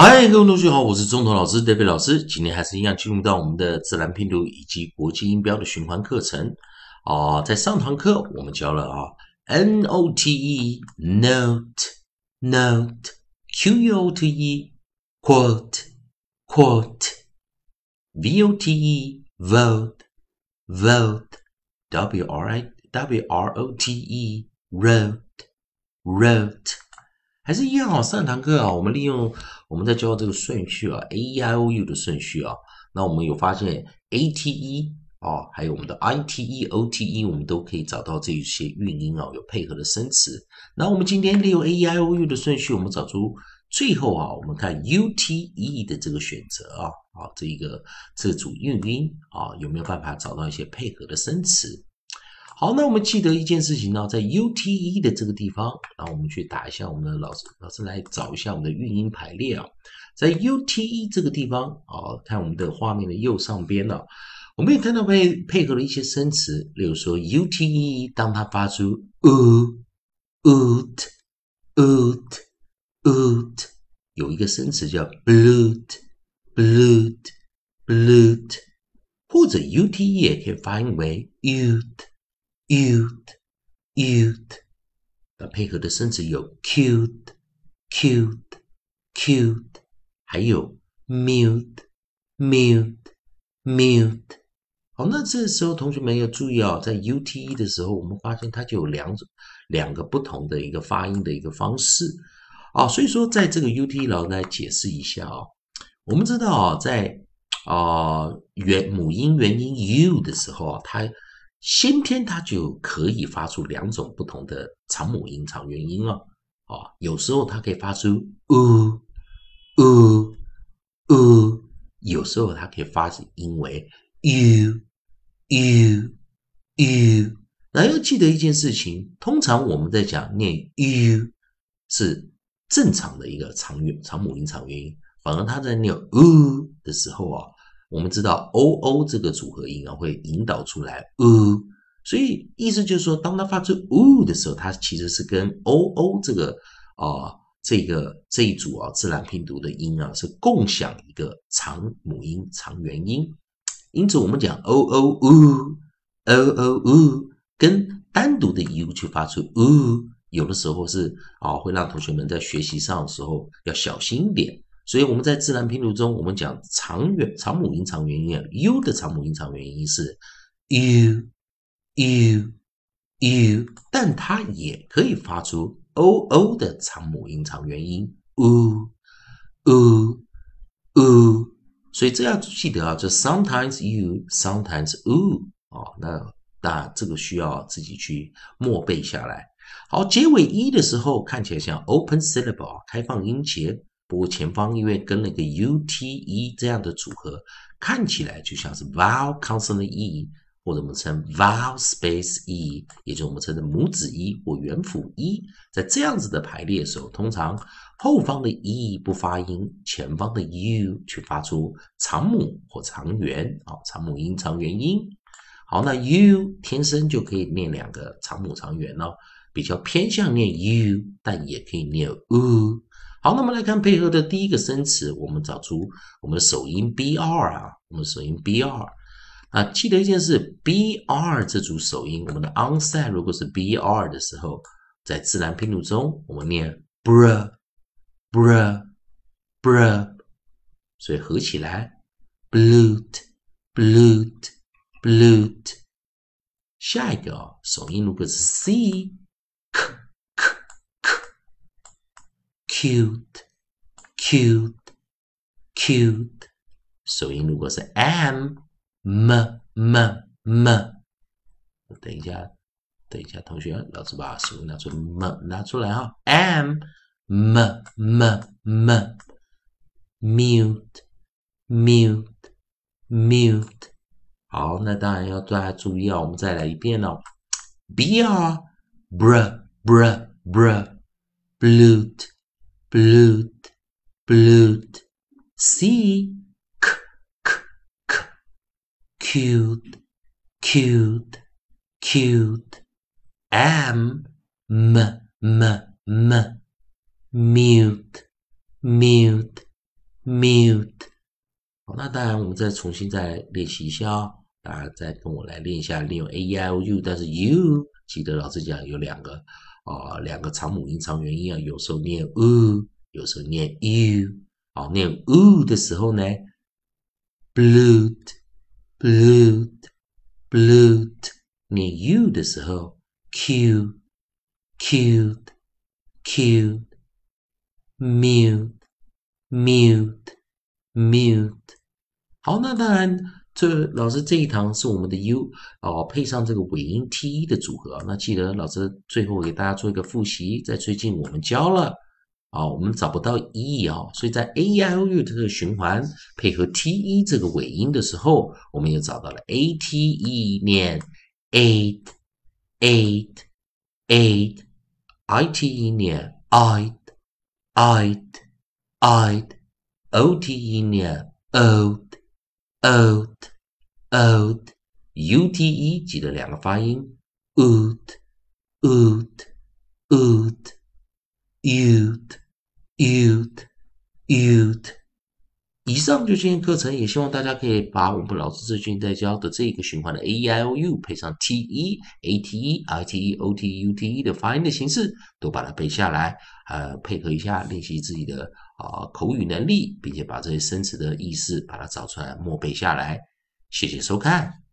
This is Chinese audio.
嗨，各位同学好，我是中头老师 David 老师。今天还是一样进入到我们的自然拼读以及国际音标的循环课程啊。在上堂课我们教了啊，n o t e note note q u o t e quote quote v o t e vote vote w r i w r o t e wrote wrote 还是一样哦。上堂课啊，我们利用我们在教这个顺序啊，a e i o u 的顺序啊，那我们有发现 a t e 啊，还有我们的 i t e o t e，我们都可以找到这一些韵音啊，有配合的生词。那我们今天利用 a e i o u 的顺序，我们找出最后啊，我们看 u t e 的这个选择啊，啊，这一个这组韵音啊，有没有办法找到一些配合的生词？好，那我们记得一件事情呢，在 U T E 的这个地方，那我们去打一下我们的老师，老师来找一下我们的韵音排列啊，在 U T E 这个地方啊，看我们的画面的右上边呢，我们也看到配配合了一些生词，例如说 U T E，当它发出 oot，oot，oot，有一个生词叫 blood，blood，blood，或者 U T E 也可以发音为 ut。Youth, youth，那配合的生词有 cute, cute, cute，还有 mute, mute, mute。好，那这时候同学们要注意啊，在 U T E 的时候，我们发现它就有两种、两个不同的一个发音的一个方式啊。所以说，在这个 U T E 老师来解释一下哦。我们知道啊，在啊元母音元音 U 的时候啊，它先天它就可以发出两种不同的长母音、长元音哦。啊，有时候它可以发出 u u u，有时候它可以发音为 u u u。那要记得一件事情，通常我们在讲念 u 是正常的一个长元、长母音、长元音，反而它在念 u 的时候啊。我们知道 o o 这个组合音啊，会引导出来 u，所以意思就是说，当它发出 u 的时候，它其实是跟 o o 这个啊这个这一组啊自然拼读的音啊是共享一个长母音长元音，因此我们讲 o o u o o u 跟单独的 u 去发出 u，有的时候是啊会让同学们在学习上的时候要小心一点。所以我们在自然拼读中，我们讲长元长母音长元音啊，u 的长母音长元音是 u u u，但它也可以发出 o o 的长母音长元音 u u u，所以这要记得啊，就 sometimes u sometimes u 啊，那那这个需要自己去默背下来。好，结尾一的时候看起来像 open syllable 开放音节。不过前方因为跟那个 u t e 这样的组合，看起来就像是 vowel consonant e，或者我们称 vowel space e，也就是我们称的母子一或元辅 e，。在这样子的排列时候，通常后方的 e 不发音，前方的 u 去发出长母或长元啊，长母音长元音。好，那 u 天生就可以念两个长母长元哦，比较偏向念 u，但也可以念 u。好，那么来看配合的第一个生词，我们找出我们的首音 b r 啊，我们首音 b r 啊，记得一件事，b r 这组首音，我们的 onset 如果是 b r 的时候，在自然拼读中，我们念 bra，bra，bra，所以合起来 blute blute blute。下一个，首音如果是 c。Cute, cute, cute。首音如果是 m m m m，等一下，等一下，同学，老师把首音拿出 m 拿出来哈，m m m m mute mute mute。好，那当然要大家注意啊，我们再来一遍哦，br br br br blute blute, blute. C, k, k, k. Cute, cute, cute. M, m, m, m. Mute, mute, mute。好，那当然我们再重新再练习一下哦。当然再跟我来练一下，利用 a e i o u，但是 u 记得老师讲有两个啊，两个长母音长元音啊，有时候念 u，有时候念 u。啊，念 u 的时候呢，blue，blue，blue。念 u 的时候，cute，cute，mute，mute，mute。好，那当然。这老师这一堂是我们的 u 哦，配上这个尾音 t 的组合。那记得老师最后给大家做一个复习，在最近我们教了啊，我们找不到 e 啊，所以在 A I O u 这个循环配合 t e 这个尾音的时候，我们也找到了 a t e 念 eight eight eight i t e 念 i i i o t e 念 old old old u t e 记得两个发音，old old old 就今天课程，也希望大家可以把我们老师最近在教的这一个循环的 a e i o u 配上 t e a t e i t e o t u t e 的发音的形式，都把它背下来，呃，配合一下练习自己的。啊，口语能力，并且把这些生词的意思把它找出来，默背下来。谢谢收看。